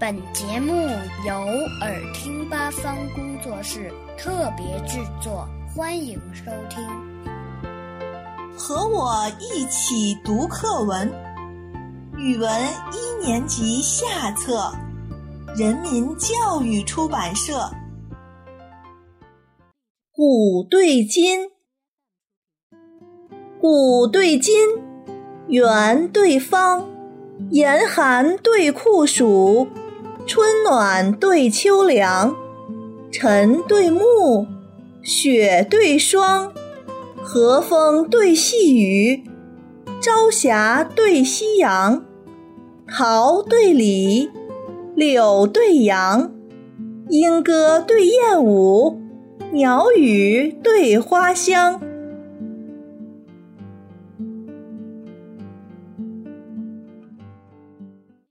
本节目由耳听八方工作室特别制作，欢迎收听。和我一起读课文，语文一年级下册，人民教育出版社。古对今，古对今，圆对方，严寒对酷暑。春暖对秋凉，晨对暮，雪对霜，和风对细雨，朝霞对夕阳，桃对李，柳对杨，莺歌对燕舞，鸟语对花香。